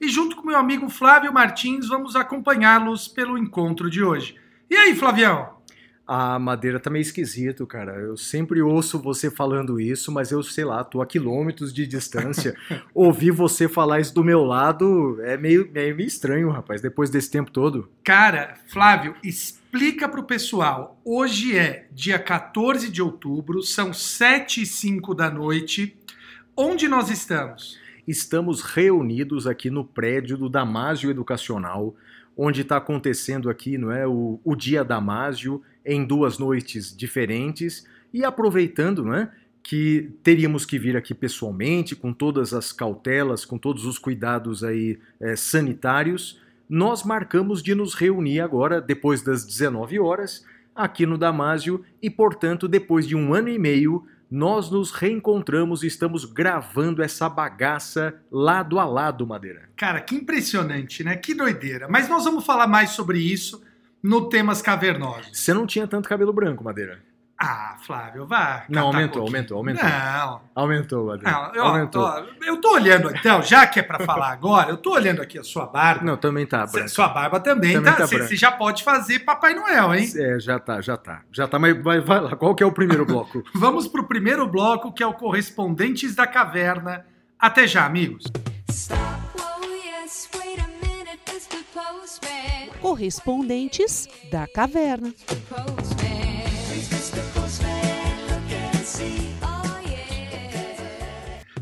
e, junto com meu amigo Flávio Martins, vamos acompanhá-los pelo encontro de hoje. E aí, Flavião? A madeira tá meio esquisito, cara. Eu sempre ouço você falando isso, mas eu, sei lá, tô a quilômetros de distância. Ouvir você falar isso do meu lado é meio, é meio estranho, rapaz, depois desse tempo todo. Cara, Flávio, explica pro pessoal. Hoje é dia 14 de outubro, são 7 e 5 da noite. Onde nós estamos? Estamos reunidos aqui no prédio do Damásio Educacional, onde está acontecendo aqui, não é, o, o Dia Damásio, em duas noites diferentes, e aproveitando, não é, que teríamos que vir aqui pessoalmente, com todas as cautelas, com todos os cuidados aí eh, sanitários, nós marcamos de nos reunir agora, depois das 19 horas, aqui no Damásio, e portanto, depois de um ano e meio, nós nos reencontramos e estamos gravando essa bagaça lado a lado, Madeira. Cara, que impressionante, né? Que doideira. Mas nós vamos falar mais sobre isso no Temas Cavernosos. Você não tinha tanto cabelo branco, Madeira. Ah, Flávio, vá. Não, aumentou, um aumentou, aumentou. Não, Aumentou, Madeira. não. Eu, aumentou. ó, eu tô olhando, então, já que é pra falar agora, eu tô olhando aqui a sua barba. Não, também tá branco. Sua barba também, Também tá. tá Você branca. já pode fazer Papai Noel, hein? É, já tá, já tá. Já tá, mas vai, vai lá. Qual que é o primeiro bloco? Vamos pro primeiro bloco, que é o Correspondentes da Caverna. Até já, amigos. Oh. Correspondentes da Caverna.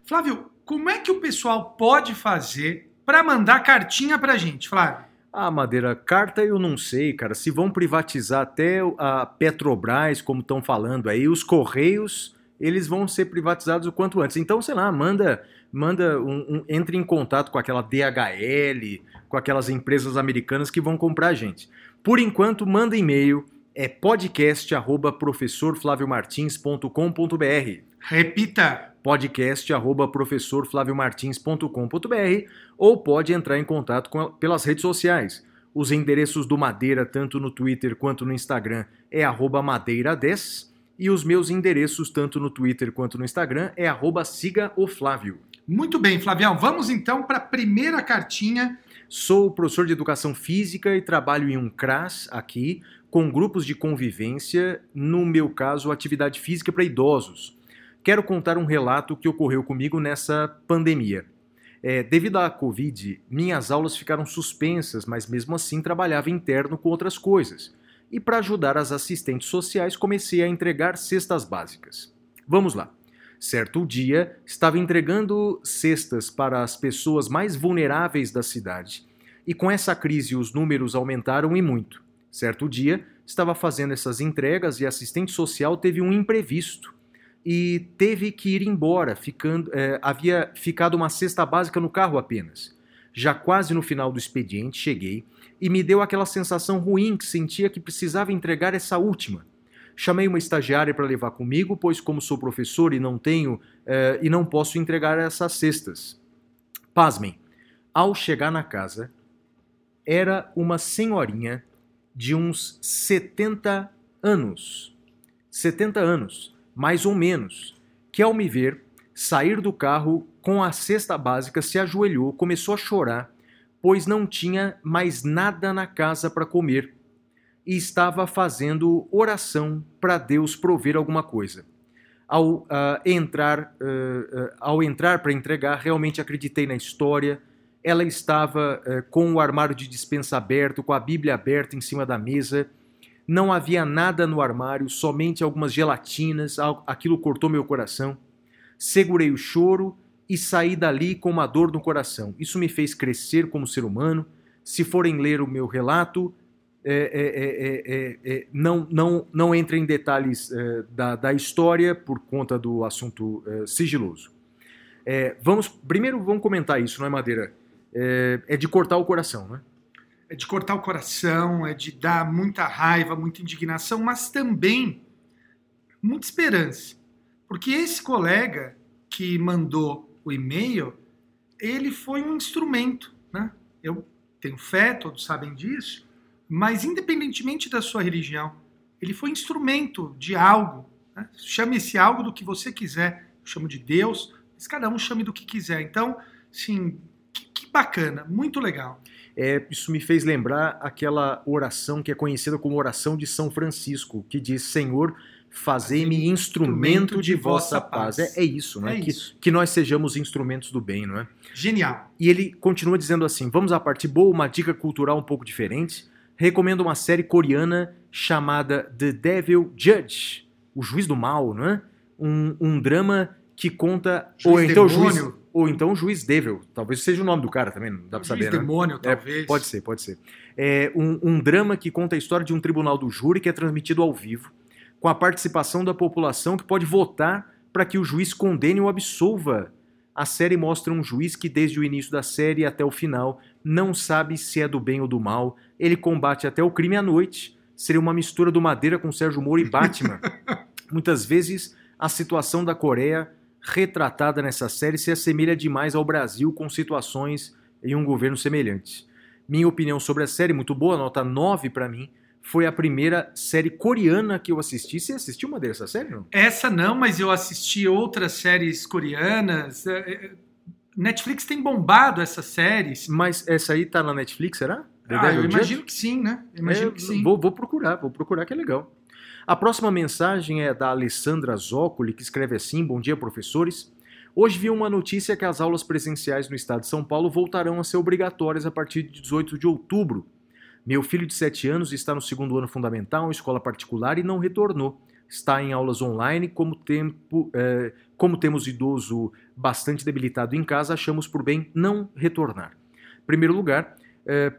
Flávio, como é que o pessoal pode fazer pra mandar cartinha pra gente, Flávio? Ah, Madeira, carta eu não sei, cara. Se vão privatizar até a Petrobras, como estão falando aí, os Correios, eles vão ser privatizados o quanto antes. Então, sei lá, manda, manda um, um- entre em contato com aquela DHL, com aquelas empresas americanas que vão comprar a gente. Por enquanto, manda e-mail, é podcast@professorflaviomartins.com.br Repita. podcast@professorflaviomartins.com.br ou pode entrar em contato com pelas redes sociais. Os endereços do Madeira, tanto no Twitter quanto no Instagram, é arroba madeira10 e os meus endereços, tanto no Twitter quanto no Instagram, é arroba siga o Flávio. Muito bem, Flavião. Vamos então para a primeira cartinha. Sou professor de educação física e trabalho em um CRAS aqui, com grupos de convivência, no meu caso, atividade física para idosos. Quero contar um relato que ocorreu comigo nessa pandemia. É, devido à Covid, minhas aulas ficaram suspensas, mas mesmo assim trabalhava interno com outras coisas. E para ajudar as assistentes sociais, comecei a entregar cestas básicas. Vamos lá. Certo dia, estava entregando cestas para as pessoas mais vulneráveis da cidade. E com essa crise, os números aumentaram e muito. Certo dia, estava fazendo essas entregas e a assistente social teve um imprevisto e teve que ir embora, ficando, eh, havia ficado uma cesta básica no carro apenas. Já quase no final do expediente, cheguei e me deu aquela sensação ruim que sentia que precisava entregar essa última. Chamei uma estagiária para levar comigo, pois como sou professor e não tenho eh, e não posso entregar essas cestas. Pasmem, ao chegar na casa, era uma senhorinha de uns 70 anos. 70 anos, mais ou menos, que ao me ver sair do carro com a cesta básica se ajoelhou, começou a chorar, pois não tinha mais nada na casa para comer e estava fazendo oração para Deus prover alguma coisa. Ao ah, entrar, ah, ah, ao entrar para entregar, realmente acreditei na história. Ela estava eh, com o armário de dispensa aberto, com a Bíblia aberta em cima da mesa. Não havia nada no armário, somente algumas gelatinas. Aquilo cortou meu coração. Segurei o choro e saí dali com uma dor no coração. Isso me fez crescer como ser humano. Se forem ler o meu relato, é, é, é, é, é, não, não, não entra em detalhes é, da, da história por conta do assunto é, sigiloso. É, vamos primeiro vamos comentar isso, não é Madeira? é, é de cortar o coração, né? É de cortar o coração, é de dar muita raiva, muita indignação, mas também muita esperança. Porque esse colega que mandou o e-mail, ele foi um instrumento, né? Eu tenho fé, todos sabem disso, mas independentemente da sua religião, ele foi instrumento de algo. Né? Chame esse algo do que você quiser. Eu chamo de Deus, mas cada um chame do que quiser. Então, sim, que, que bacana, muito legal. É, isso me fez lembrar aquela oração que é conhecida como oração de São Francisco, que diz: Senhor, fazei-me instrumento de vossa paz. É, é isso, né? É que, isso. que nós sejamos instrumentos do bem, não é? Genial. E ele continua dizendo assim: vamos à parte boa, uma dica cultural um pouco diferente. Recomendo uma série coreana chamada The Devil Judge, o juiz do mal, não é? Um, um drama que conta. Juiz ou então o juiz. Ou então o juiz Devil. Talvez seja o nome do cara também, não dá pra Juiz saber, né? demônio, É, talvez. pode ser, pode ser. É um, um drama que conta a história de um tribunal do júri que é transmitido ao vivo, com a participação da população que pode votar para que o juiz condene ou absolva. A série mostra um juiz que, desde o início da série até o final, não sabe se é do bem ou do mal. Ele combate até o crime à noite. Seria uma mistura do Madeira com Sérgio Moro e Batman. Muitas vezes, a situação da Coreia retratada nessa série se assemelha demais ao Brasil com situações em um governo semelhante. Minha opinião sobre a série, muito boa, nota 9 pra mim, foi a primeira série coreana que eu assisti. Você assistiu uma dessas séries? Não? Essa não, mas eu assisti outras séries coreanas. É, é, Netflix tem bombado essas séries. Mas essa aí tá na Netflix, será? Ah, eu imagino que sim, né? Imagino É, que sim. Vou, vou procurar, vou procurar que é legal. A próxima mensagem é da Alessandra Zócoli, que escreve assim: Bom dia, professores. Hoje vi uma notícia que as aulas presenciais no estado de São Paulo voltarão a ser obrigatórias a partir de 18 de outubro. Meu filho de 7 anos está no segundo ano fundamental, em escola particular, e não retornou. Está em aulas online, como, tempo, eh, como temos idoso bastante debilitado em casa, achamos por bem não retornar. Em primeiro lugar,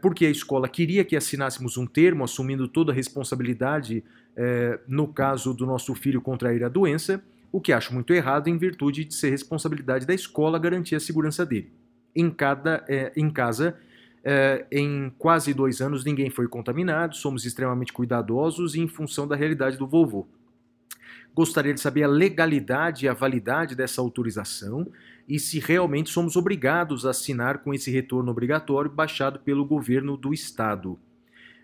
porque a escola queria que assinássemos um termo assumindo toda a responsabilidade eh, no caso do nosso filho contrair a doença, o que acho muito errado em virtude de ser responsabilidade da escola garantir a segurança dele. Em, cada, eh, em casa, eh, em quase dois anos ninguém foi contaminado, somos extremamente cuidadosos e em função da realidade do vovô. Gostaria de saber a legalidade e a validade dessa autorização e se realmente somos obrigados a assinar com esse retorno obrigatório baixado pelo governo do estado.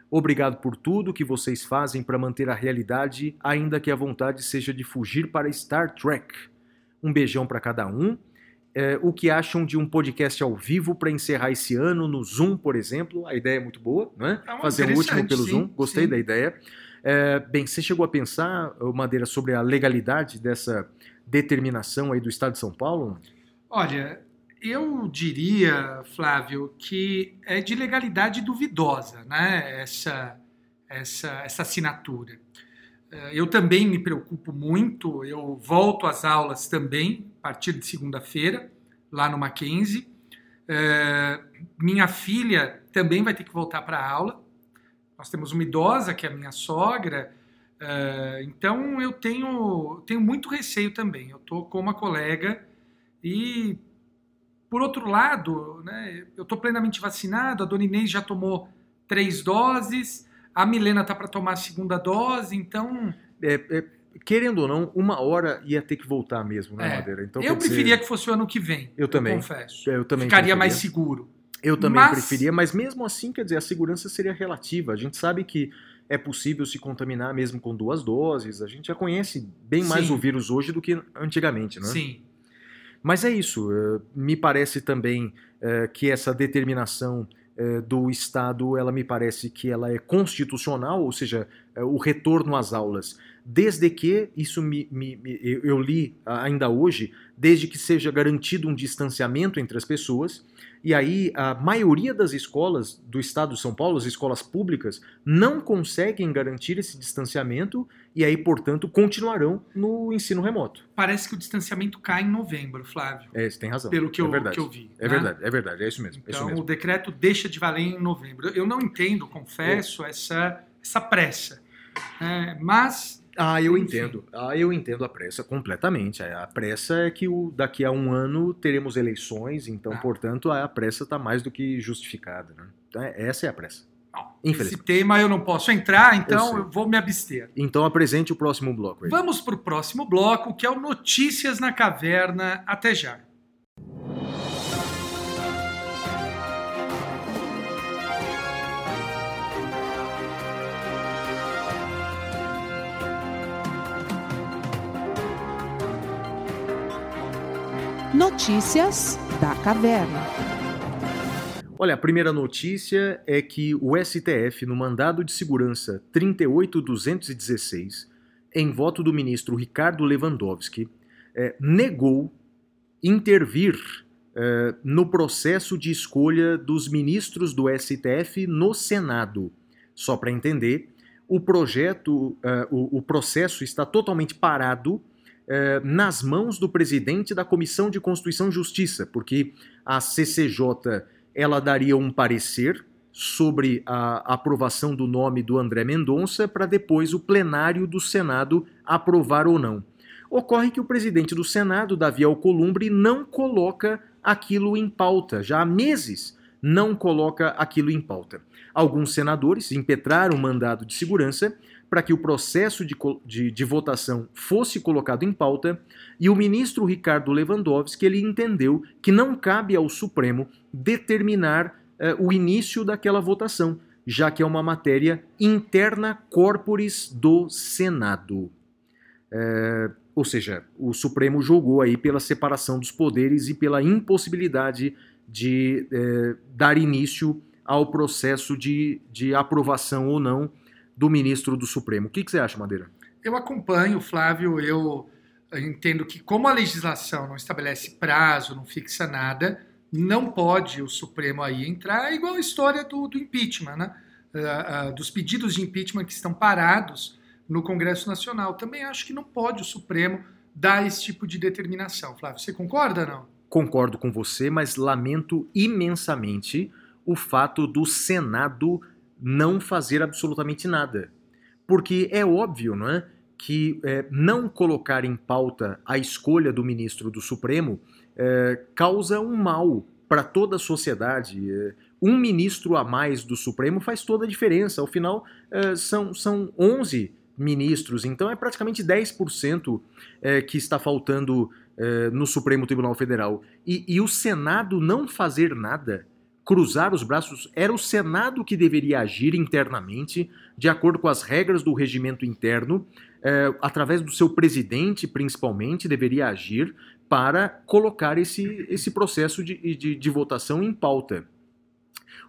Obrigado por tudo que vocês fazem para manter a realidade, ainda que a vontade seja de fugir para Star Trek. Um beijão para cada um. É, o que acham de um podcast ao vivo para encerrar esse ano no Zoom, por exemplo? A ideia é muito boa, não é? Fazer o último pelo sim, Zoom. Gostei sim. da ideia. É, bem, você chegou a pensar, Madeira, sobre a legalidade dessa determinação aí do Estado de São Paulo? Olha, eu diria, Flávio, que é de legalidade duvidosa, né? Essa, essa, essa assinatura. Eh, Eu também me preocupo muito, eu volto às aulas também, a partir de segunda-feira, lá no Mackenzie. Eh, minha filha também vai ter que voltar para a aula. Nós temos uma idosa, que é a minha sogra, eh, então eu tenho, tenho muito receio também. Eu estou com uma colega e, por outro lado, né, eu estou plenamente vacinado, a dona Inês já tomou três doses, a Milena está para tomar a segunda dose, então É, é, querendo ou não, uma hora ia ter que voltar mesmo, né, É, Madeira? Então, eu quer dizer, preferia que fosse o ano que vem. Eu também. confesso. Eu também Ficaria preferia. mais seguro. Eu também Mas- preferia, mas mesmo assim, quer dizer, a segurança seria relativa. A gente sabe que é possível se contaminar mesmo com duas doses. A gente já conhece bem mais Sim. o vírus hoje do que antigamente, né? Sim. Mas é isso. eh, Me parece também eh, que essa determinação eh, do Estado, ela me parece que ela é constitucional, ou seja, o retorno às aulas. Desde que, isso me, me- eu li ainda hoje, desde que seja garantido um distanciamento entre as pessoas, e aí a maioria das escolas do Estado de São Paulo, as escolas públicas, não conseguem garantir esse distanciamento e aí, portanto, continuarão no ensino remoto. Parece que o distanciamento cai em novembro, Flávio. É, você tem razão. Pelo que, é eu, verdade. que eu vi. É né? verdade, é verdade, é isso mesmo. é isso Então, o mesmo. decreto deixa de valer em novembro. Eu não entendo, confesso, essa, essa pressa. É, mas Ah, eu entendo. Ah, eu entendo a pressa completamente. A pressa é que o, daqui a um ano teremos eleições, então, Ah. portanto, a pressa está mais do que justificada. Né? Então, é- essa é a pressa. Esse tema eu não posso entrar, Eu então sei. eu, vou me abster. Então, apresente o próximo bloco. aí. Vamos para o próximo bloco, que é o Notícias na Caverna. Até já. Notícias da Caverna. Olha, a primeira notícia é que o STF, no mandado de segurança 38216, em voto do ministro Ricardo Lewandowski, eh, negou intervir eh, no processo de escolha dos ministros do STF no Senado. Só para entender, o projeto, eh, o, o processo está totalmente parado eh, nas mãos do presidente da Comissão de Constituição e Justiça, porque a CCJ ela daria um parecer sobre a aprovação do nome do André Mendonça para depois o plenário do Senado aprovar ou não. Ocorre que o presidente do Senado, Davi Alcolumbre, não coloca aquilo em pauta, já há meses não coloca aquilo em pauta. Alguns senadores impetraram o mandado de segurança para que o processo de, de- de votação fosse colocado em pauta e o ministro Ricardo Lewandowski ele entendeu que não cabe ao Supremo determinar eh, o início daquela votação, já que é uma matéria interna corporis do Senado. É, ou seja, o Supremo julgou aí pela separação dos poderes e pela impossibilidade de eh, dar início ao processo de, de aprovação ou não do ministro do Supremo. O que, que você acha, Madeira? Eu acompanho, Flávio, eu entendo que como a legislação não estabelece prazo, não fixa nada, não pode o Supremo aí entrar, é igual a história do, do impeachment, né? Ah, ah, dos pedidos de impeachment que estão parados no Congresso Nacional. Também acho que não pode o Supremo dar esse tipo de determinação. Flávio, você concorda ou não? Concordo com você, mas lamento imensamente o fato do Senado não fazer absolutamente nada. Porque é óbvio, não é? Que é, não colocar em pauta a escolha do ministro do Supremo é, causa um mal para toda a sociedade. É, um ministro a mais do Supremo faz toda a diferença. Ao final, é, são, são 11 ministros, então é praticamente 10% é, que está faltando é, no Supremo Tribunal Federal. E, e o Senado não fazer nada, cruzar os braços, era o Senado que deveria agir internamente, de acordo com as regras do regimento interno, é, através do seu presidente, principalmente, deveria agir para colocar esse, esse processo de, de, de votação em pauta.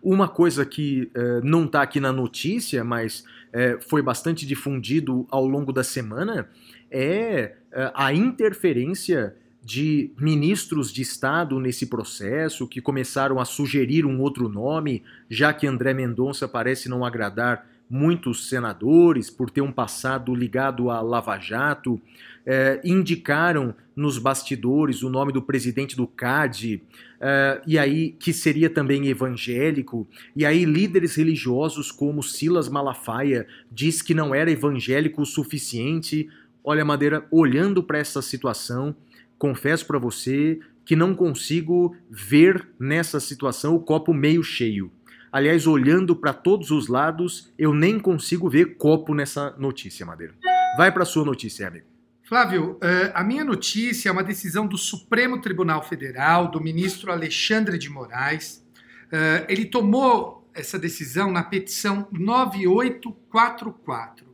Uma coisa que eh, não está aqui na notícia, mas eh, foi bastante difundido ao longo da semana, é a interferência de ministros de Estado nesse processo, que começaram a sugerir um outro nome, já que André Mendonça parece não agradar muitos senadores por ter um passado ligado a Lava Jato, eh, indicaram nos bastidores o nome do presidente do CAD, eh, e aí que seria também evangélico, e aí líderes religiosos como Silas Malafaia diz que não era evangélico o suficiente. Olha, Madeira, olhando para essa situação, confesso para você que não consigo ver nessa situação o copo meio cheio. Aliás, olhando para todos os lados, eu nem consigo ver copo nessa notícia, Madeira. Vai para sua notícia, amigo. Flávio, eh, a minha notícia é uma decisão do Supremo Tribunal Federal, do ministro Alexandre de Moraes. Eh, ele tomou essa decisão na petição 9844.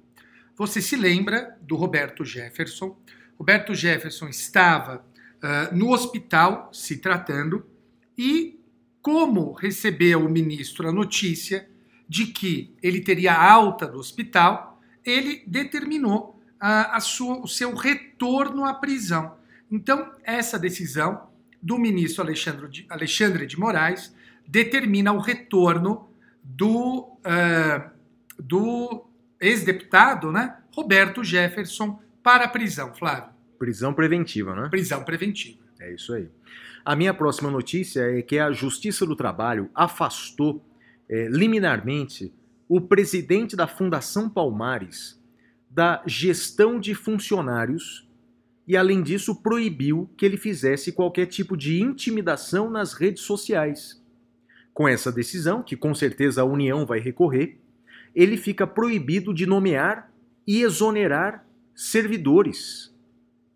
Você se lembra do Roberto Jefferson? Roberto Jefferson estava eh, no hospital se tratando e, como recebeu o ministro a notícia de que ele teria alta do hospital, ele determinou a sua, o seu retorno à prisão. Então, essa decisão do ministro Alexandre de, Alexandre de Moraes determina o retorno do, eh, do ex-deputado né, Roberto Jefferson para a prisão, Flávio. Prisão preventiva, né? Prisão preventiva. É isso aí. A minha próxima notícia é que a Justiça do Trabalho afastou é, liminarmente o presidente da Fundação Palmares da gestão de funcionários e, além disso, proibiu que ele fizesse qualquer tipo de intimidação nas redes sociais. Com essa decisão, que com certeza a União vai recorrer, ele fica proibido de nomear e exonerar servidores.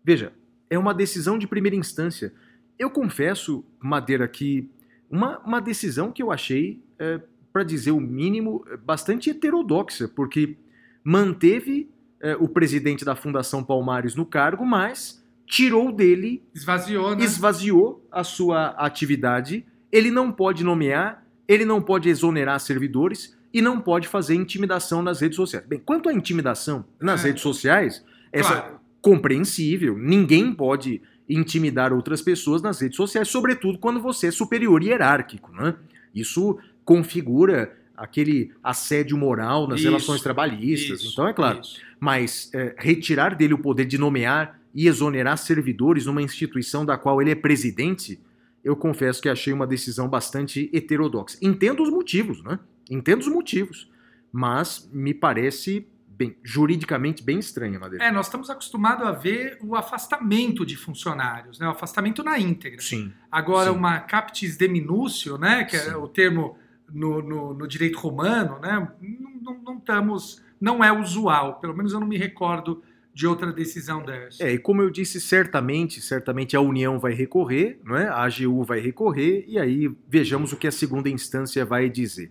Veja, é uma decisão de primeira instância. Eu confesso, Madeira, que uma, uma decisão que eu achei, é, para dizer o mínimo, bastante heterodoxa, porque manteve é, o presidente da Fundação Palmares no cargo, mas tirou dele, Esvaziou, né? esvaziou a sua atividade. Ele não pode nomear, ele não pode exonerar servidores e não pode fazer intimidação nas redes sociais. Bem, quanto à intimidação nas É. redes sociais, essa Claro. compreensível. Ninguém pode intimidar outras pessoas nas redes sociais, sobretudo quando você é superior e hierárquico, né? Isso configura aquele assédio moral nas Isso, relações trabalhistas. Isso, então, é claro. isso. Mas é, retirar dele o poder de nomear e exonerar servidores numa instituição da qual ele é presidente, eu confesso que achei uma decisão bastante heterodoxa. Entendo os motivos, né? Entendo os motivos. Mas me parece, bem, juridicamente bem estranha, Madeira. É, nós estamos acostumados a ver o afastamento de funcionários, né? O afastamento na íntegra. Sim. Agora, Sim. uma captis deminúcio, né? Que Sim. é o termo no, no- no direito romano, né? Não, não- não estamos. Não é usual. Pelo menos eu não me recordo de outra decisão dessa. É, e como eu disse, certamente, certamente a União vai recorrer, não é? a AGU vai recorrer, e aí vejamos o que a segunda instância vai dizer.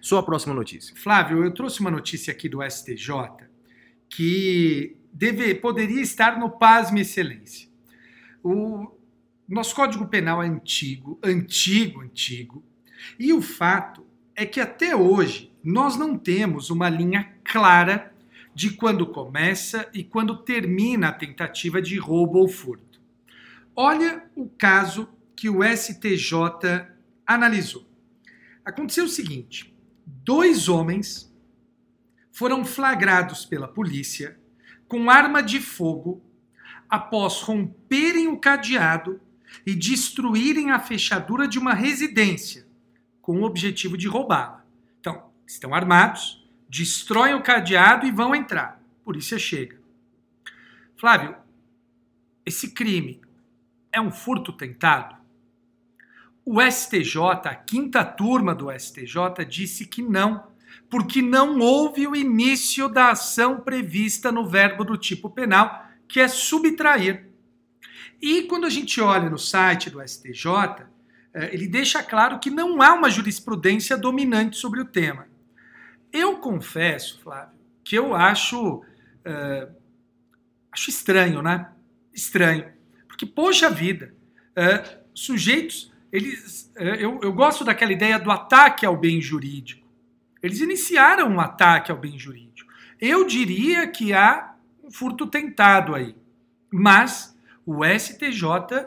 Só a próxima notícia. Flávio, eu trouxe uma notícia aqui do STJ que deve, poderia estar no Pasme Excelência. O nosso Código Penal é antigo, antigo, antigo, e o fato é que até hoje nós não temos uma linha clara de quando começa e quando termina a tentativa de roubo ou furto. Olha o caso que o STJ analisou. Aconteceu o seguinte: dois homens foram flagrados pela polícia com arma de fogo após romperem o cadeado e destruírem a fechadura de uma residência com o objetivo de roubá-la. Então, estão armados, destroem o cadeado e vão entrar. A polícia chega. Flávio, esse crime é um furto tentado? O STJ, a quinta turma do STJ, disse que não, porque não houve o início da ação prevista no verbo do tipo penal, que é subtrair. E quando a gente olha no site do STJ, eh, ele deixa claro que não há uma jurisprudência dominante sobre o tema. Eu confesso, Flávio, que eu acho, eh, acho estranho, né? Estranho. Porque, poxa vida, eh, sujeitos, eles, eh, eu, eu gosto daquela ideia do ataque ao bem jurídico. Eles iniciaram um ataque ao bem jurídico. Eu diria que há um furto tentado aí. Mas o STJ,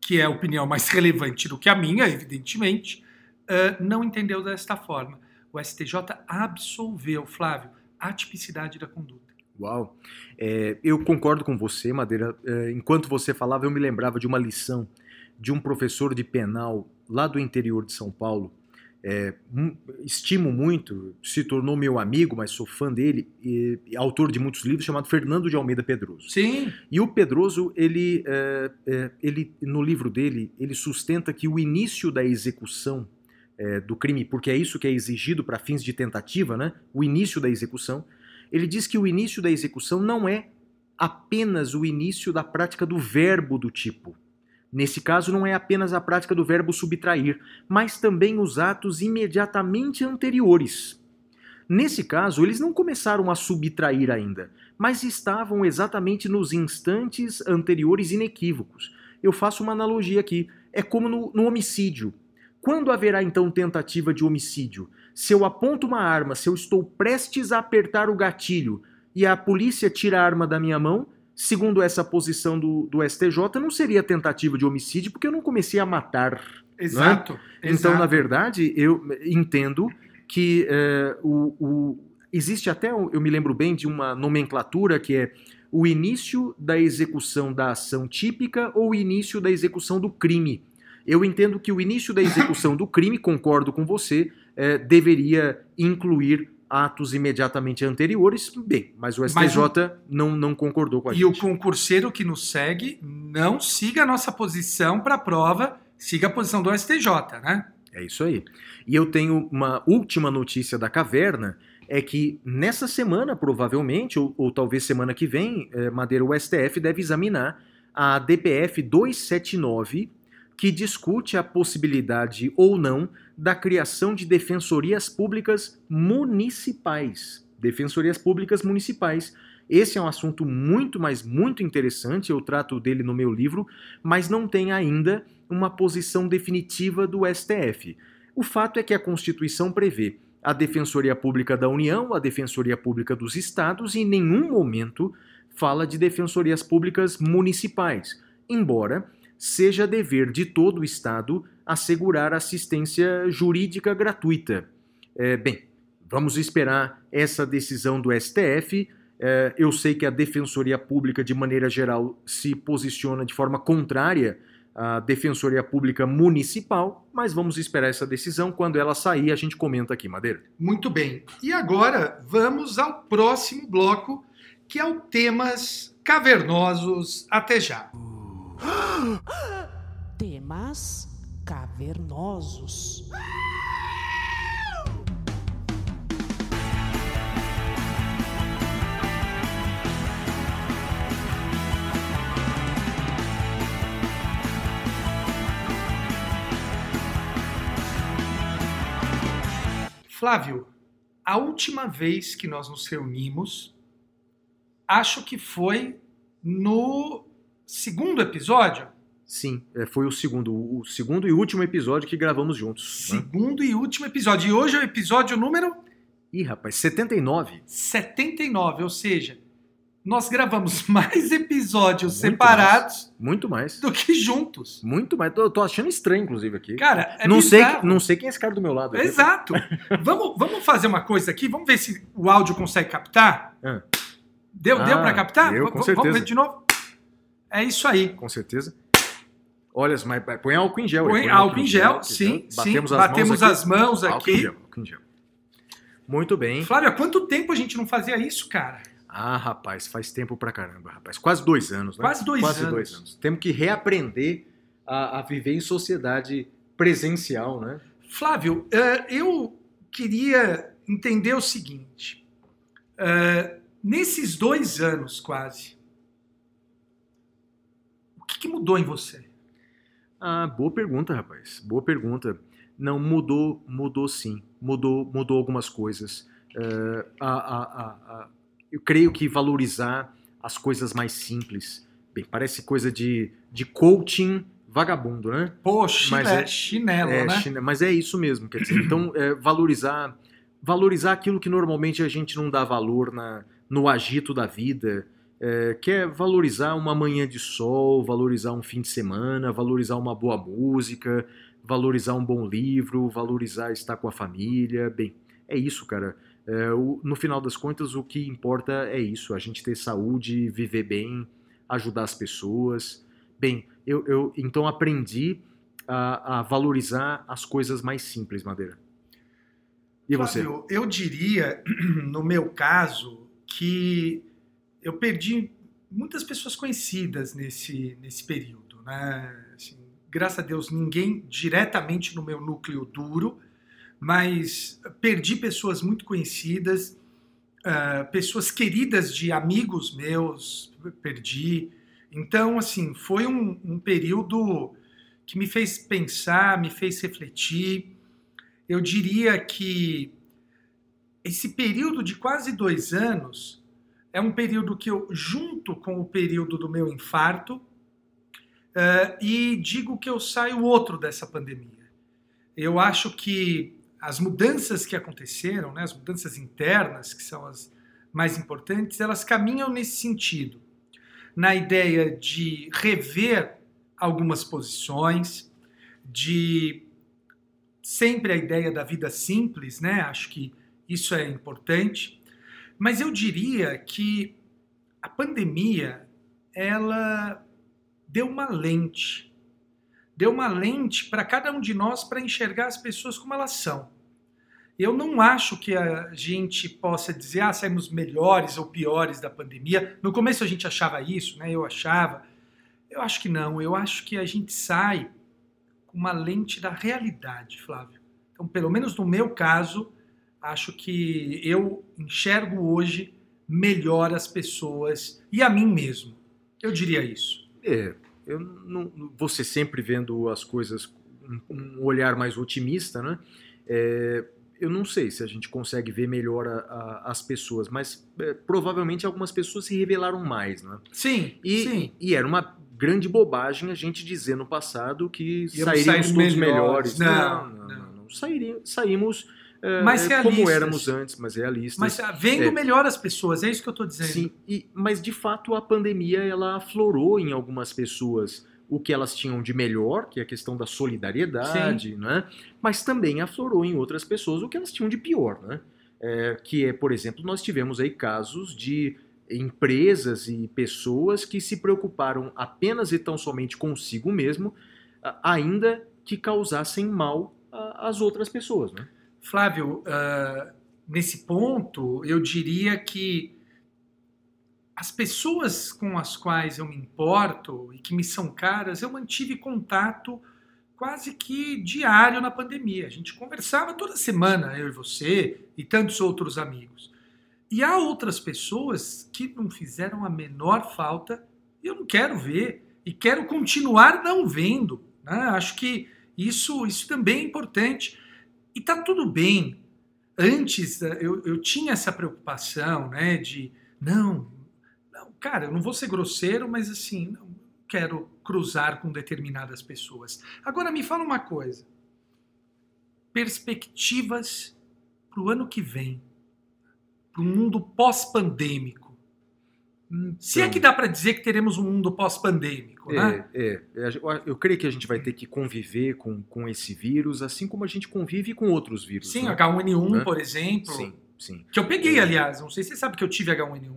que é a opinião mais relevante do que a minha, evidentemente, eh, não entendeu desta forma. O STJ absolveu, Flávio, a tipicidade da conduta. Uau! É, eu concordo com você, Madeira. É, enquanto você falava, eu me lembrava de uma lição de um professor de penal lá do interior de São Paulo. É, mu- estimo muito, se tornou meu amigo, mas sou fã dele, e, e autor de muitos livros, chamado Fernando de Almeida Pedroso. Sim, E o Pedroso, ele, é, é, ele, no livro dele, ele sustenta que o início da execução é, do crime, porque é isso que é exigido para fins de tentativa, né? O início da execução. Ele diz que o início da execução não é apenas o início da prática do verbo do tipo. Nesse caso, não é apenas a prática do verbo subtrair, mas também os atos imediatamente anteriores. Nesse caso, eles não começaram a subtrair ainda, mas estavam exatamente nos instantes anteriores inequívocos. Eu faço uma analogia aqui. É como no, no homicídio. Quando haverá então tentativa de homicídio? Se eu aponto uma arma, se eu estou prestes a apertar o gatilho e a polícia tira a arma da minha mão, segundo essa posição do, do STJ, não seria tentativa de homicídio porque eu não comecei a matar. exato. Então, exato. na verdade, eu entendo que eh, o, o- existe até, eu me lembro bem de uma nomenclatura que é o início da execução da ação típica ou o início da execução do crime. Eu entendo que o início da execução do crime, concordo com você, eh, deveria incluir atos imediatamente anteriores, bem, mas o STJ Mas não, não concordou com a E o gente. concurseiro que nos segue, não siga a nossa posição para a prova, siga a posição do STJ, né? É isso aí. E eu tenho uma última notícia da caverna, é que nessa semana, provavelmente, ou, ou talvez semana que vem, eh, Madeira, o STF deve examinar a DPF 279, que discute a possibilidade ou não da criação de defensorias públicas municipais. Defensorias públicas municipais. Esse é um assunto muito, mas muito interessante, eu trato dele no meu livro, mas não tem ainda uma posição definitiva do STF. O fato é que a Constituição prevê a Defensoria Pública da União, a Defensoria Pública dos Estados e em nenhum momento fala de defensorias públicas municipais, embora seja dever de todo o Estado assegurar assistência jurídica gratuita. É, bem, vamos esperar essa decisão do STF. É, eu sei que a Defensoria Pública, de maneira geral, se posiciona de forma contrária à Defensoria Pública Municipal, mas vamos esperar essa decisão. Quando ela sair, a gente comenta aqui, Madeira. Muito bem. E agora vamos ao próximo bloco, que é o temas cavernosos. Até já. Temas cavernosos. Flávio, a última vez que nós nos reunimos, acho que foi no segundo episódio. Sim, é, foi o segundo, o segundo e último episódio que gravamos juntos. né? Segundo e último episódio. E hoje é o episódio número Ih, rapaz, 79. 79, ou seja, nós gravamos mais episódios Muito separados Muito mais. do que juntos. Muito mais. Tô, tô achando estranho, inclusive, aqui. Cara, é não, sei, bizarro. não sei quem é esse cara do meu lado. aqui. Exato. vamos, vamos fazer uma coisa aqui, vamos ver se o áudio consegue captar. Ah. Deu, Ah, deu para captar? deu, com certeza. Vamos ver de novo? É isso aí. Com certeza. Olha, mas põe álcool em gel. aí, Põe álcool em gel, sim, sim. Batemos as Batemos mãos aqui. as mãos Álcool em aqui. gel, álcool em gel. Muito bem. Flávio, há quanto tempo a gente não fazia isso, cara? Ah, rapaz, faz tempo pra caramba, rapaz. Quase dois anos, né? Quase dois Quase anos. dois anos. Temos que reaprender a, a viver em sociedade presencial, né? Flávio, eh, eu queria entender o seguinte. Eh, nesses dois anos, quase, que, mudou em você? Ah, boa pergunta, rapaz. Boa pergunta. Não, mudou, mudou sim. Mudou, mudou algumas coisas. Eh, a- a- a- eu creio que valorizar as coisas mais simples. Bem, parece coisa de, de coaching vagabundo, né? Pô, Mas é- chinelo, É, né? chine- mas é isso mesmo, quer dizer, então é, valorizar valorizar aquilo que normalmente a gente não dá valor na, no agito da vida, é, que é valorizar uma manhã de sol, valorizar um fim de semana, valorizar uma boa música, valorizar um bom livro, valorizar estar com a família, bem, é isso, cara. É, o- no final das contas, o que importa é isso, a gente ter saúde, viver bem, ajudar as pessoas. Bem, eu, eu então aprendi a, a valorizar as coisas mais simples, Madeira. E você? Flávio, eu diria, no meu caso, que eu perdi muitas pessoas conhecidas nesse, nesse período. Né? Assim, graças a Deus, ninguém diretamente no meu núcleo duro, mas perdi pessoas muito conhecidas, ah, pessoas queridas de amigos meus, perdi. Então, assim, foi um, um período que me fez pensar, me fez refletir. Eu diria que esse período de quase dois anos é um período que eu, junto com o período do meu infarto, eh, e digo que eu saio outro dessa pandemia. Eu acho que as mudanças que aconteceram, né, as mudanças internas, que são as mais importantes, elas caminham nesse sentido. Na ideia de rever algumas posições, de sempre a ideia da vida simples, né? Acho que isso é importante. Mas eu diria que a pandemia, ela deu uma lente. Deu uma lente para cada um de nós para enxergar as pessoas como elas são. Eu não acho que a gente possa dizer, ah, saímos melhores ou piores da pandemia. No começo a gente achava isso, né? Eu achava. Eu acho que não. Eu acho que a gente sai com uma lente da realidade, Flávio. Então, pelo menos no meu caso, acho que eu enxergo hoje melhor as pessoas e a mim mesmo. Eu diria isso. É, eu não, você sempre vendo as coisas com um olhar mais otimista, né? É, eu não sei se a gente consegue ver melhor a- a- as pessoas, mas é, provavelmente algumas pessoas se revelaram mais, né? Sim, E, sim. e era uma grande bobagem a gente dizer no passado que Íamos sairíamos sair todos melhores. melhores. Não, não, não. não. não. Sairia- saímos é, Mais é, como éramos antes, mas realistas. Mas ah, vendo É. melhor as pessoas, é isso que eu estou dizendo. Sim, e- mas de fato a pandemia ela aflorou em algumas pessoas o que elas tinham de melhor, que é a questão da solidariedade, né? mas também aflorou em outras pessoas o que elas tinham de pior. Né? É, que é, por exemplo, nós tivemos aí casos de empresas e pessoas que se preocuparam apenas e tão somente consigo mesmo, ainda que causassem mal às outras pessoas. Né? Flávio, ah, nesse ponto, eu diria que as pessoas com as quais eu me importo e que me são caras, eu mantive contato quase que diário na pandemia. A gente conversava toda semana, eu e você e tantos outros amigos. E há outras pessoas que não fizeram a menor falta e eu não quero ver e quero continuar não vendo. né? Acho que isso, isso também é importante. E tá tudo bem. Antes eh, eu, eu tinha essa preocupação, né, de não, não, cara, eu não vou ser grosseiro, mas assim, não quero cruzar com determinadas pessoas. Agora me fala uma coisa. Perspectivas para o ano que vem, para um mundo pós-pandêmico. Se é Então. que dá para dizer que teremos um mundo pós-pandêmico, né? É, é, é, eu- eu creio que a gente vai ter que conviver com, com esse vírus, assim como a gente convive com outros vírus. Sim, né? H1N1, Né? por exemplo. Sim, sim. Que eu peguei, É. aliás. Não sei se você sabe que eu tive H1N1.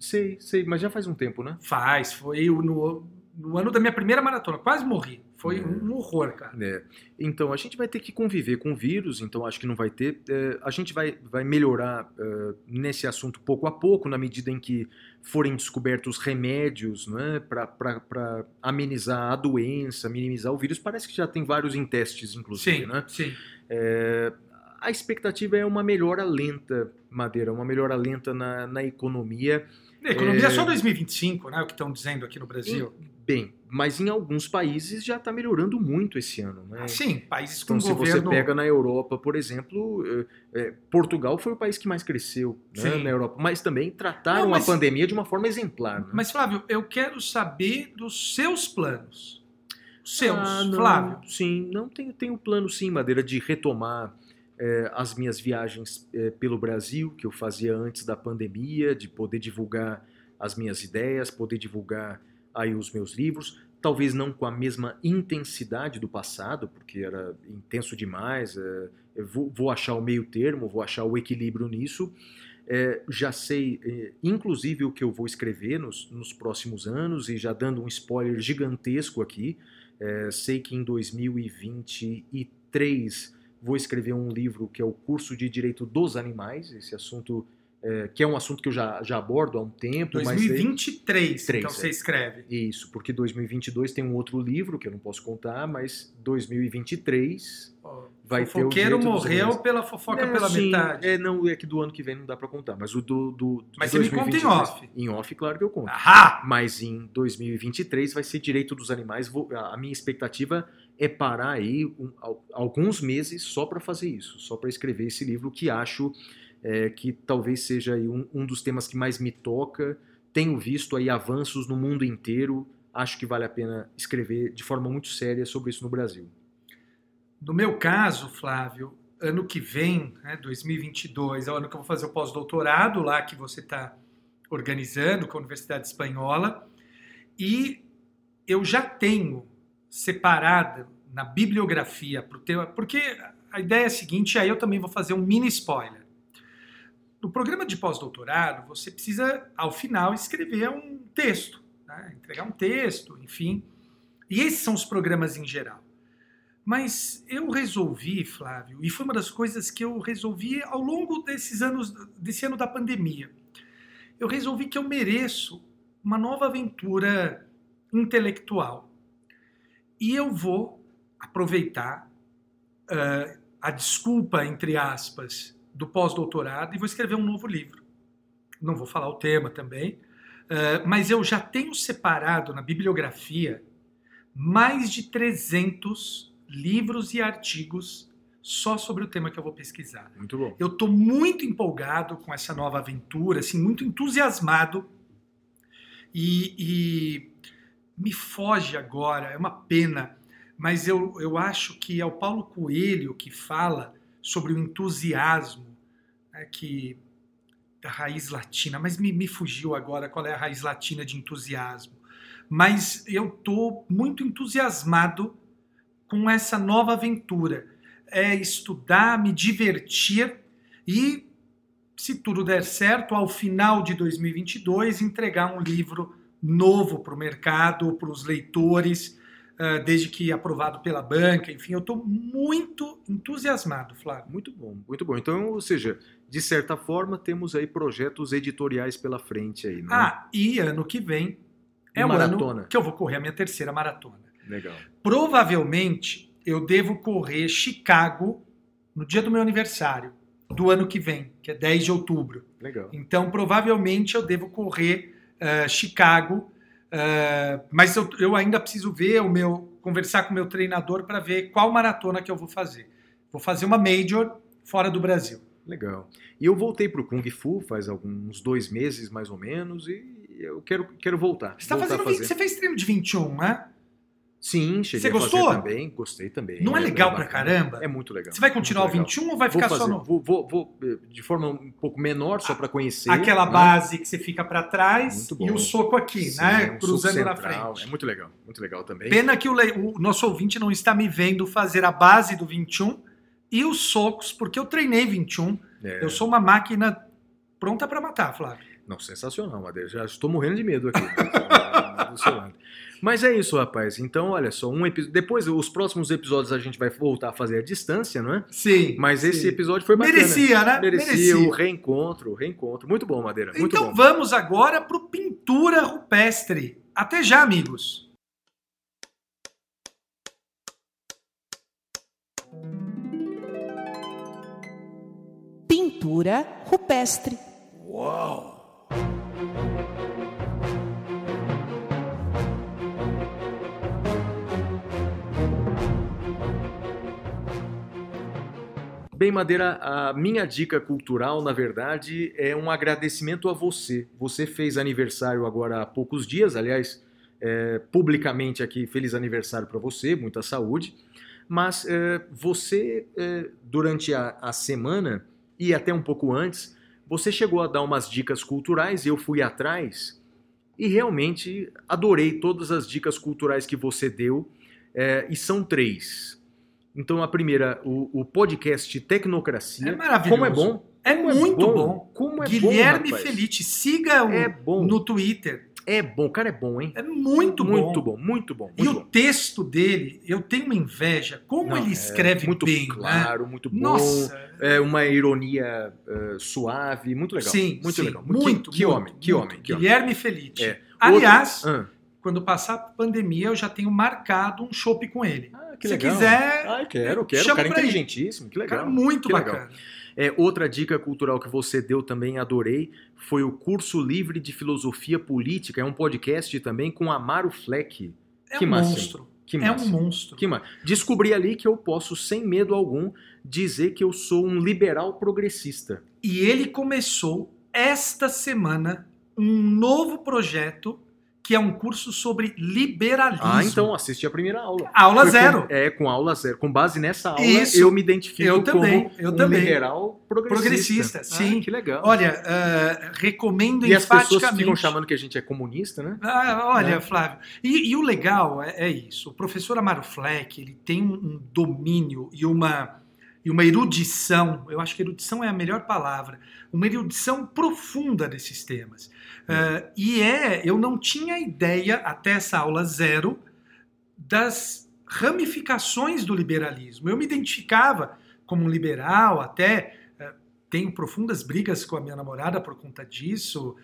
Sei, sei, mas já faz um tempo, né? Faz, foi no, no ano da minha primeira maratona. Quase morri. Foi É. um horror, cara. É. Então, a gente vai ter que conviver com o vírus, então acho que não vai ter. é, a gente vai, vai melhorar é, nesse assunto pouco a pouco, na medida em que forem descobertos remédios né, para amenizar a doença, minimizar o vírus. Parece que já tem vários em testes, inclusive. Sim, né? sim. É, a expectativa é uma melhora lenta, Madeira, uma melhora lenta na, na economia. A economia é É. só 2025, né? O que estão dizendo aqui no Brasil. Bem, mas em alguns países já está melhorando muito esse ano. Né? Ah, Sim, países com Então, se governo. você pega na Europa, por exemplo, eh, eh, Portugal foi o país que mais cresceu né, na Europa, mas também trataram Não, mas- a pandemia de uma forma exemplar. Né? Mas, Flávio, eu quero saber dos seus planos. Os seus, Ah, não, Flávio. Sim, não tenho, tenho plano sim, Madeira, de retomar eh, as minhas viagens pelo Brasil, que eu fazia antes da pandemia, de poder divulgar as minhas ideias, poder divulgar aí os meus livros, talvez não com a mesma intensidade do passado, porque era intenso demais, eu vou, vou achar o meio termo, vou achar o equilíbrio nisso, É, já sei, eh, inclusive, o que eu vou escrever nos, nos próximos anos, e já dando um spoiler gigantesco aqui, é, sei que em 2023 vou escrever um livro que é o Curso de Direito dos Animais, esse assunto, é, que é um assunto que eu já, já abordo há um tempo. mas aí- 2023, Três, então você é. escreve. Isso, porque 2022 tem um outro livro que eu não posso contar, mas 2023 Ó, vai ter o fofoqueiro morreu pela fofoca É, pela sim, metade. É, não, é que do ano que vem não dá pra contar, mas o do. do Mas você me conta em 2023 off. Em off, claro que eu conto. Ahá! Mas em 2023 vai ser direito dos animais. Vou- a minha expectativa é parar aí um- al- alguns meses só para fazer isso, só para escrever esse livro que acho é, que talvez seja um, um dos temas que mais me toca. Tenho visto aí avanços no mundo inteiro. Acho que vale a pena escrever de forma muito séria sobre isso no Brasil. No meu caso, Flávio, ano que vem, né, 2022, é o ano que eu vou fazer o pós-doutorado lá que você está organizando com a Universidade Espanhola. E eu já tenho separado na bibliografia pro teu, porque a ideia é a seguinte, aí eu também vou fazer um mini spoiler. No programa de pós-doutorado, você precisa, ao final, escrever um texto, né? entregar um texto, enfim. E esses são os programas em geral. Mas eu resolvi, Flávio, e foi uma das coisas que eu resolvi ao longo desses anos, desse ano da pandemia. Eu resolvi que eu mereço uma nova aventura intelectual. E eu vou aproveitar ah, a desculpa, entre aspas, do pós-doutorado e vou escrever um novo livro. Não vou falar o tema também, ah, mas eu já tenho separado na bibliografia mais de 300 livros e artigos só sobre o tema que eu vou pesquisar. Muito bom. Eu estou muito empolgado com essa nova aventura, assim, muito entusiasmado. E, e me foge agora, é uma pena, mas eu, eu acho que é o Paulo Coelho que fala sobre o entusiasmo né, que da raiz latina, mas me, me fugiu agora qual é a raiz latina de entusiasmo. Mas eu estou muito entusiasmado com essa nova aventura. É estudar, me divertir e, se tudo der certo, ao final de 2022, entregar um livro novo para o mercado, para os leitores, desde que aprovado pela banca. Enfim, eu estou muito entusiasmado, Flávio. Muito bom, muito bom. Então, ou seja, de certa forma, temos aí projetos editoriais pela frente aí, né? Ah, e ano que vem é o maratona. ano que eu vou correr a minha terceira maratona. Legal. Provavelmente eu devo correr Chicago no dia do meu aniversário do ano que vem, que é 10 de outubro. Legal. Então, provavelmente eu devo correr eh, Chicago, eh, mas eu, eu ainda preciso ver o meu, conversar com o meu treinador para ver qual maratona que eu vou fazer. Vou fazer uma major fora do Brasil. Legal. E eu voltei pro Kung Fu faz alguns dois meses, mais ou menos, e eu quero, quero voltar. Você, tá voltar fazendo, fazer. você fez treino de 21, né? Sim, cheguei Você gostou? também. Gostei também. Não é legal pra caramba? É muito legal. Você vai continuar o Muito legal. 21 ou vai Vou ficar fazer. só no. Vou, vou, vou, eh, de forma um pouco menor, só para conhecer. Aquela né? base que você fica para trás e o soco aqui, Sim, né? um soco Cruzando na frente. É muito legal, muito legal também. Pena que o, le- o nosso ouvinte não está me vendo fazer a base do 21 e os socos, porque eu treinei 21. É. Eu sou uma máquina pronta para matar, Flávio. Não, sensacional, Madeira. Já estou morrendo de medo aqui. do seu lado. Mas é isso, rapaz. Então, olha só, um epi- depois os próximos episódios a gente vai voltar a fazer a distância, não é? Sim. Mas esse sim. episódio foi bacana. Merecia, né? Merecia, o reencontro, o reencontro. Muito bom, Madeira. Muito então bom. vamos agora para o pintura rupestre. Até já, amigos. Pintura rupestre. Bem, Madeira, a minha dica cultural, na verdade, é um agradecimento a você. Você fez aniversário agora há poucos dias, aliás, é, publicamente aqui, feliz aniversário para você, muita saúde. Mas é, você, é, durante a, a semana e até um pouco antes, você chegou a dar umas dicas culturais e eu fui atrás e realmente adorei todas as dicas culturais que você deu, é, e são três. Então, a primeira, o, o podcast Tecnocracia. É maravilhoso. Como é bom. É Como muito bom. Como é Guilherme bom. Felite, siga o É bom. no Twitter. É bom. O cara é bom, hein? É muito, Muito bom. bom, muito bom. E Muito o bom. texto dele, eu tenho uma inveja. Como Não, ele é escreve muito bem, né? claro, muito bom. Nossa, É uma ironia eh, suave, muito legal. sim, muito sim, legal. Muito, que, que muito, homem, que muito. homem, que homem. Guilherme Felite. É. Aliás, Outro- Ah, quando passar a pandemia, eu já tenho marcado um chopp com ele. Ah, que Se legal. quiser, Ah, eu quero, quero. chama cara inteligentíssimo, que legal. Cara, muito que legal. bacana. É, outra dica cultural que você deu também, adorei, foi o curso livre de filosofia política. É um podcast também com Amaro Fleck. É Que um massa, monstro. Que É um monstro. Que massa. Descobri ali que eu posso, sem medo algum, dizer que eu sou um liberal progressista. E ele começou esta semana um novo projeto que é um curso sobre liberalismo. Ah, então assisti a primeira aula. Aula Foi zero. Com, é, com aula zero. Com base nessa aula, Isso. eu me identifico Eu também, como eu um também. liberal progressista. Progressista, sim. Ah, que legal. Olha, ah, recomendo e as pessoas enfaticamente. ficam chamando que a gente é comunista, né? Ah, olha, Né? Flávio. E, e o legal é, é isso. O professor Amaro Fleck, ele tem um, um domínio e uma, e uma erudição, eu acho que erudição é a melhor palavra, uma erudição profunda desses temas. Ah, e é, eu não tinha ideia, até essa aula zero, das ramificações do liberalismo. Eu me identificava como um liberal, até eh, tenho profundas brigas com a minha namorada por conta disso.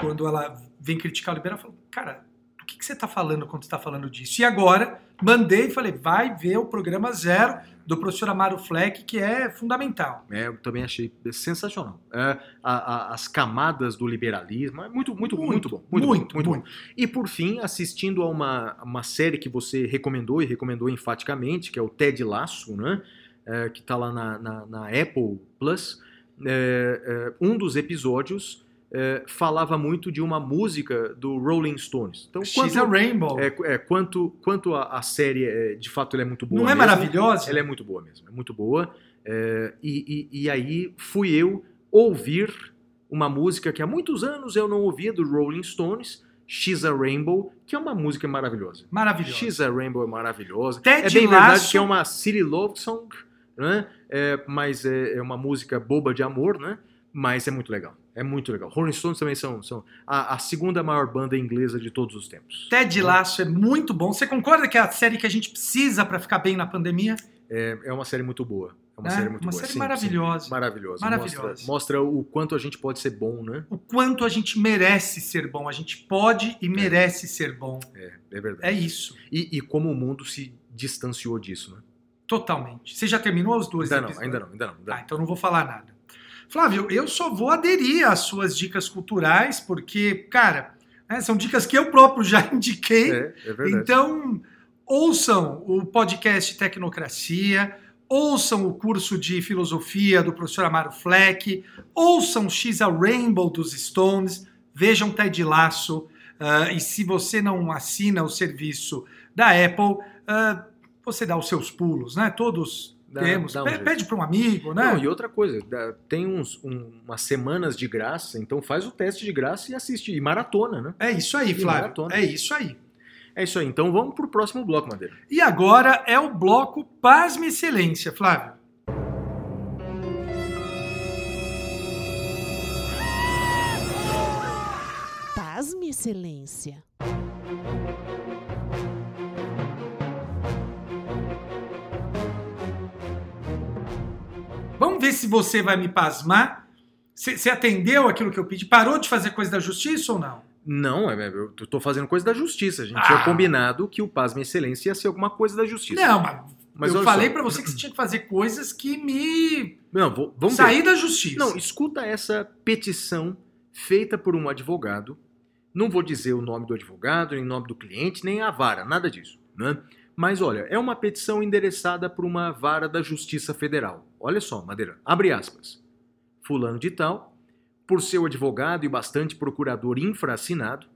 Quando ela vem criticar o liberal, eu falo, cara, do que, que você está falando quando está falando disso? E agora mandei e falei, vai ver o programa zero do professor Amaro Fleck, que é fundamental. É, eu também achei sensacional. É, a- a- as camadas do liberalismo, é muito, muito, muito, Muito, bom. Muito, muito, bom, muito muito. bom. E por fim, assistindo a uma, uma série que você recomendou e recomendou enfaticamente, que é o Ted Lasso, né? É, que está lá na, na- na Apple Plus. É, é, um dos episódios é, falava muito de uma música do Rolling Stones. Então, She's a Rainbow. é, é, quanto, quanto a, a série, é, de fato, ela é muito boa. Não é mesmo. maravilhosa? Ela é muito boa mesmo, é muito boa. É, e, e- e aí fui eu ouvir uma música que há muitos anos eu não ouvia do Rolling Stones, She's a Rainbow, que é uma música maravilhosa. Maravilhosa. She's a Rainbow é maravilhosa. Ted é bem verdade Lasso- que é uma city love song, né? É, mas é, é uma música boba de amor, né? Mas é muito legal. É muito legal. Rolling Stones também são, são a, a segunda maior banda inglesa de todos os tempos. Ted Lasso é muito bom. Você concorda que é a série que a gente precisa para ficar bem na pandemia? É, é uma série muito boa. É uma É, série muito uma boa. série Sim, maravilhosa. sim. Maravilhosa. Maravilhosa. Mostra, mostra o quanto a gente pode ser bom, né? O quanto a gente merece ser bom. A gente pode e merece ser bom. É, é verdade. É isso. E, e como o mundo se distanciou disso, né? Totalmente. Você já terminou os dois Ainda não, ainda não, ainda não. ainda não. então não vou falar nada. Flávio, eu só vou aderir às suas dicas culturais, porque, cara, né, são dicas que eu próprio já indiquei. É, é verdade. Então, ouçam o podcast Tecnocracia, ouçam o curso de filosofia do professor Amaro Fleck, ouçam X a Rainbow dos Stones, vejam Ted Lasso, ah, e se você não assina o serviço da Apple, ah, você dá os seus pulos, né? Todos Dá- temos. dá um pede para um amigo, né? Não, e outra coisa, dá- tem uns, um- umas semanas de graça, então faz o teste de graça e assiste. E maratona, né? É isso aí, E Flávio. maratona. É isso aí. É isso aí. Então vamos pro próximo bloco, Madeira. E agora é o bloco Pasme Excelência, Flávio. Pasme, Excelência. Ver se você vai me pasmar. Você atendeu aquilo que eu pedi? Parou de fazer coisa da justiça ou não? Não, é- é- eu tô fazendo coisa da justiça. A gente Ah. tinha combinado que o Pasme Excelência ia ser alguma coisa da justiça. Não, mas, Mas eu falei pra você que você tinha que fazer coisas que me Não, vou- vamos sair ver. da justiça. Não, escuta essa petição feita por um advogado. Não vou dizer o nome do advogado, nem o nome do cliente, nem a vara, nada disso. Né? Mas olha, é uma petição endereçada por uma vara da Justiça Federal. Olha só, Madeira, abre aspas. Fulano de tal, por seu advogado e bastante procurador infraassinado,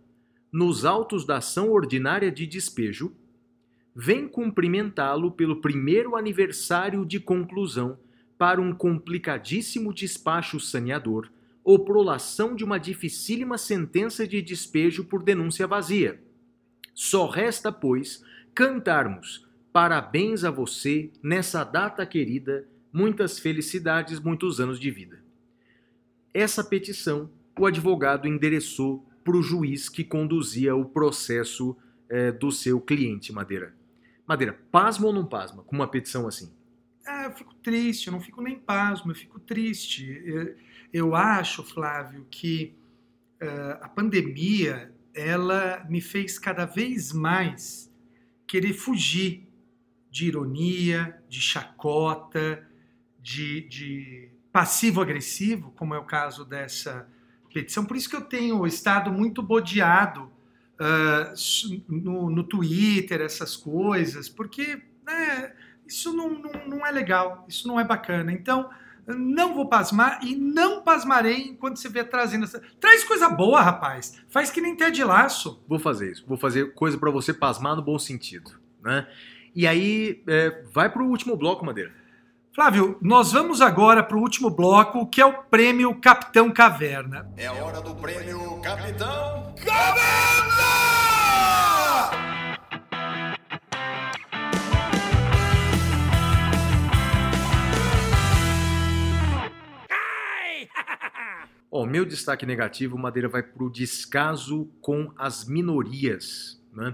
nos autos da ação ordinária de despejo, vem cumprimentá-lo pelo primeiro aniversário de conclusão para um complicadíssimo despacho saneador ou prolação de uma dificílima sentença de despejo por denúncia vazia. Só resta, pois, cantarmos parabéns a você nessa data querida, muitas felicidades, muitos anos de vida. Essa petição o advogado endereçou para o juiz que conduzia o processo eh, do seu cliente, Madeira. Madeira, pasma ou não pasma com uma petição assim? Ah, eu fico triste, eu não fico nem pasmo, eu fico triste. Eu, eu acho, Flávio, que eh, a pandemia ela me fez cada vez mais querer fugir de ironia, de chacota, de, de passivo-agressivo, como é o caso dessa petição. Por isso que eu tenho estado muito bodeado ah, no, no Twitter, essas coisas, porque né, isso não, não, não é legal, isso não é bacana. Então, não vou pasmar e não pasmarei enquanto você vier trazendo essa. Traz coisa boa, rapaz. Faz que nem Ted Laço. Vou fazer isso. Vou fazer coisa para você pasmar no bom sentido, né? E aí, é, vai pro último bloco, Madeira. Flávio, nós vamos agora para o último bloco, que é o prêmio Capitão Caverna. É a hora do prêmio Capitão Ó, meu destaque negativo, Madeira vai pro descaso com as minorias, né?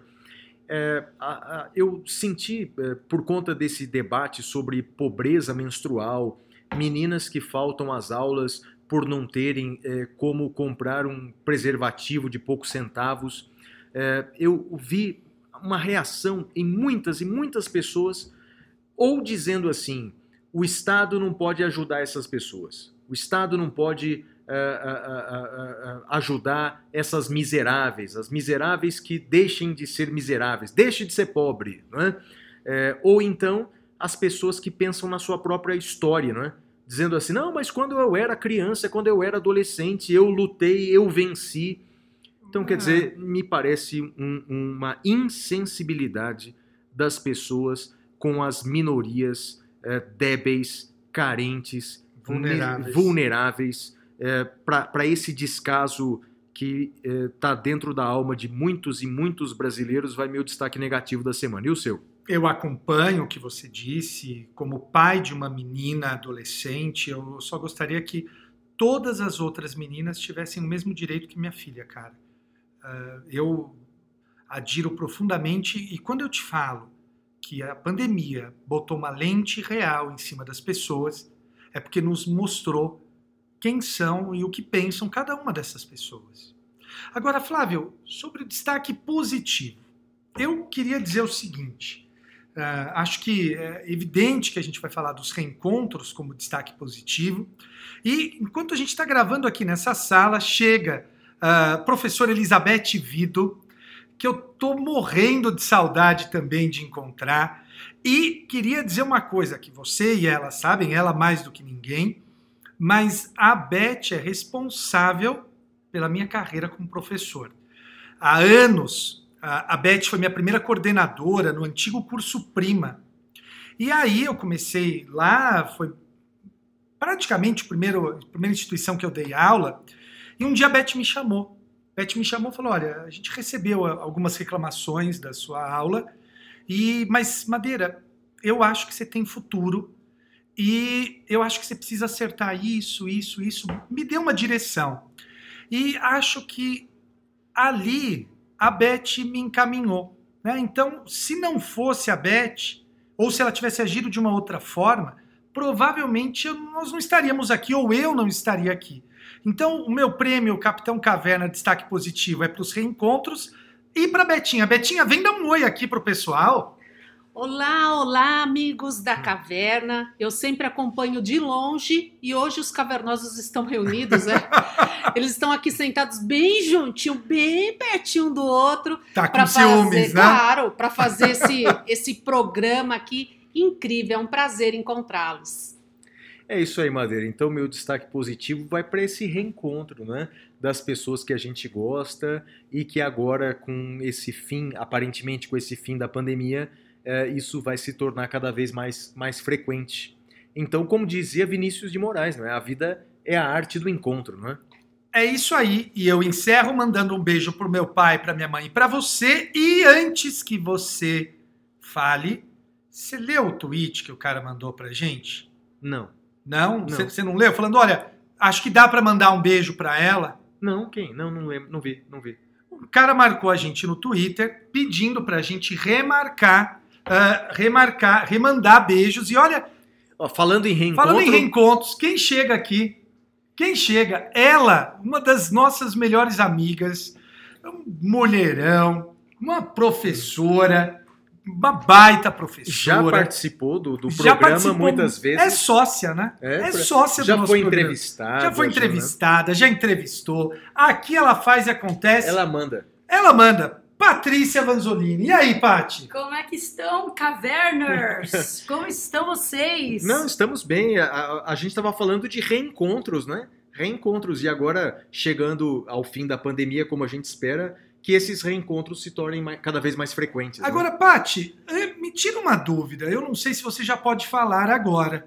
É, a- a- eu senti, é, por conta desse debate sobre pobreza menstrual, meninas que faltam às aulas por não terem é, como comprar um preservativo de poucos centavos, é, eu vi uma reação em muitas e muitas pessoas, ou dizendo assim: o Estado não pode ajudar essas pessoas, o Estado não pode é, é, é, é, é, ajudar essas miseráveis, as miseráveis que deixem de ser miseráveis, deixe de ser pobre, não é? É, ou então as pessoas que pensam na sua própria história, não é? dizendo assim: não, mas quando eu era criança, quando eu era adolescente, eu lutei, eu venci. Então, quer dizer, me parece um- uma insensibilidade das pessoas com as minorias eh, débeis, carentes, Vulneráveis. ne- vulneráveis para esse descaso que está dentro da alma de muitos e muitos brasileiros, vai meu destaque negativo da semana. E o seu? Eu acompanho o que você disse. Como pai de uma menina adolescente, eu só gostaria que todas as outras meninas tivessem o mesmo direito que minha filha, cara. Ah, eu adiro profundamente e quando eu te falo que a pandemia botou uma lente real em cima das pessoas, é porque nos mostrou quem são e o que pensam cada uma dessas pessoas. Agora, Flávio, sobre o destaque positivo, eu queria dizer o seguinte. ah, acho que é evidente que a gente vai falar dos reencontros como destaque positivo. E enquanto a gente está gravando aqui nessa sala, chega a professora Elizabeth Vido, que eu tô morrendo de saudade também de encontrar. E queria dizer uma coisa que você e ela sabem, ela mais do que ninguém, mas a Beth é responsável pela minha carreira como professor. Há anos, a Beth foi minha primeira coordenadora no antigo curso Prima. E aí eu comecei lá, foi praticamente o primeiro, a primeira instituição que eu dei aula, e um dia a Beth me chamou. Beth me chamou e falou: Olha, a gente recebeu algumas reclamações da sua aula, e mas, Madeira, eu acho que você tem futuro e eu acho que você precisa acertar isso, isso, isso. Me deu uma direção. E acho que ali a Beth me encaminhou. Né? Então, se não fosse a Beth, ou se ela tivesse agido de uma outra forma, provavelmente nós não estaríamos aqui, ou eu não estaria aqui. Então, o meu prêmio Capitão Caverna Destaque Positivo é para os reencontros e para Betinha. Betinha, vem dar um oi aqui pro pessoal. Olá, olá, amigos da caverna. Eu sempre acompanho de longe e hoje os cavernosos estão reunidos, né? Eles estão aqui sentados bem juntinho, bem pertinho um do outro, Tá com para ciúmes, fazer, né? claro, para fazer esse esse programa aqui incrível. É um prazer encontrá-los. É isso aí, Madeira. Então, meu destaque positivo vai para esse reencontro, né? Das pessoas que a gente gosta e que agora, com esse fim, aparentemente com esse fim da pandemia, eh, isso vai se tornar cada vez mais, mais frequente. Então, como dizia Vinícius de Moraes, não é? A vida é a arte do encontro, não é? É isso aí. E eu encerro mandando um beijo pro meu pai, pra minha mãe e pra você. E antes que você fale, você leu o tweet que o cara mandou pra gente? Não. Não? Não. Você, você não leu? Falando, olha, acho que dá pra mandar um beijo pra ela. Não, quem? Não, não lembro, não vi, não vi. O cara marcou a gente no Twitter pedindo pra gente remarcar, ah, remarcar, remandar beijos. E olha, Ó, falando em reencontro, falando em reencontros, quem chega aqui? Quem chega? Ela, uma das nossas melhores amigas, um mulherão, uma professora, uma baita já professora. participou do, do Já programa participou- muitas vezes. É sócia, né? É, É, sócia já do nosso foi programa. entrevistada. Já foi né? entrevistada, já entrevistou. Aqui ela faz e acontece. Ela manda. Ela manda. Patrícia Vanzolini. E aí, Pati? Como é que estão, Caverners? Como estão vocês? Não, estamos bem. A, a- a gente estava falando de reencontros, né? Reencontros. E agora, chegando ao fim da pandemia, como a gente espera, que esses reencontros se tornem mais- cada vez mais frequentes. né? Agora, Pati, eh, me tira uma dúvida. Eu não sei se você já pode falar agora.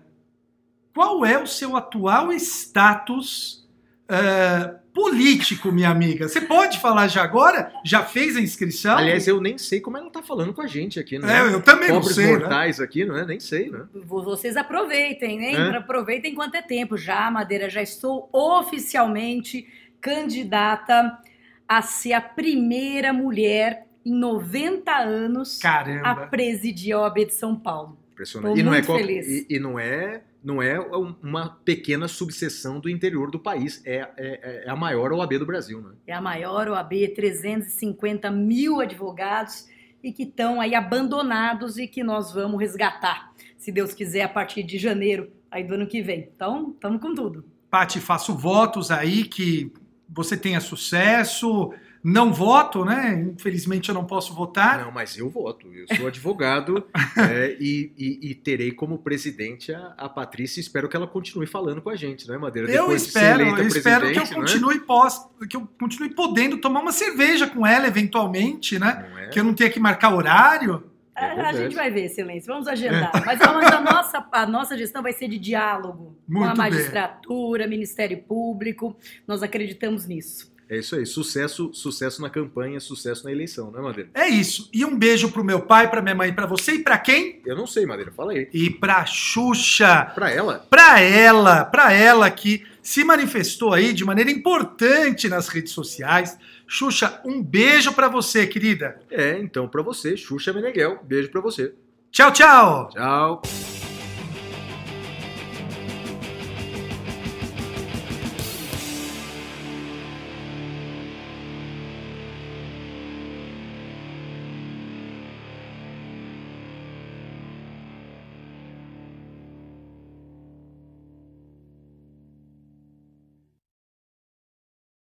Qual é o seu atual status eh, político, minha amiga? Você pode falar já agora? Já fez a inscrição? Aliás, eu nem sei como ela tá falando com a gente aqui, né? É, eu também não Pobres sei, né? mortais aqui, não é? Nem sei, né? Vo- Vocês aproveitem, né? É. Aproveitem enquanto é tempo. Já, Madeira, já estou oficialmente candidata a ser a primeira mulher em 90 anos, a Caramba. presidir a OAB de São Paulo. Impressionante. E não é qual- e, e não é não é um- uma pequena subseção do interior do país. É, é, é a maior OAB do Brasil, né? É a maior OAB, 350 mil advogados e que estão aí abandonados e que nós vamos resgatar, se Deus quiser, a partir de janeiro aí do ano que vem. Então, estamos com tudo. Pati, faço votos aí que você tenha sucesso. Não voto, né? Infelizmente eu não posso votar. Não, mas eu voto. Eu sou advogado é, e, e- e terei como presidente a, a Patrícia. Espero que ela continue falando com a gente, né, Madeira? Eu Depois de ser espero, eu espero que eu né? continue pós, que eu continue podendo tomar uma cerveja com ela eventualmente, né? É? Que eu não tenha que marcar horário. É a, a gente vai ver, Excelência, vamos agendar. Mas, mas a, nossa, a nossa gestão vai ser de diálogo com Muito a bem. magistratura, Ministério Público. Nós acreditamos nisso. É isso aí. Sucesso, sucesso na campanha, sucesso na eleição, né, Madeira? É isso. E um beijo pro meu pai, pra minha mãe, pra você e pra quem? Eu não sei, Madeira. Fala aí. E pra Xuxa. Pra ela, Pra ela, pra ela que se manifestou aí de maneira importante nas redes sociais. Xuxa, um beijo pra você, querida. é, então, pra você, Xuxa Meneghel. Beijo pra você. Tchau, tchau. Tchau.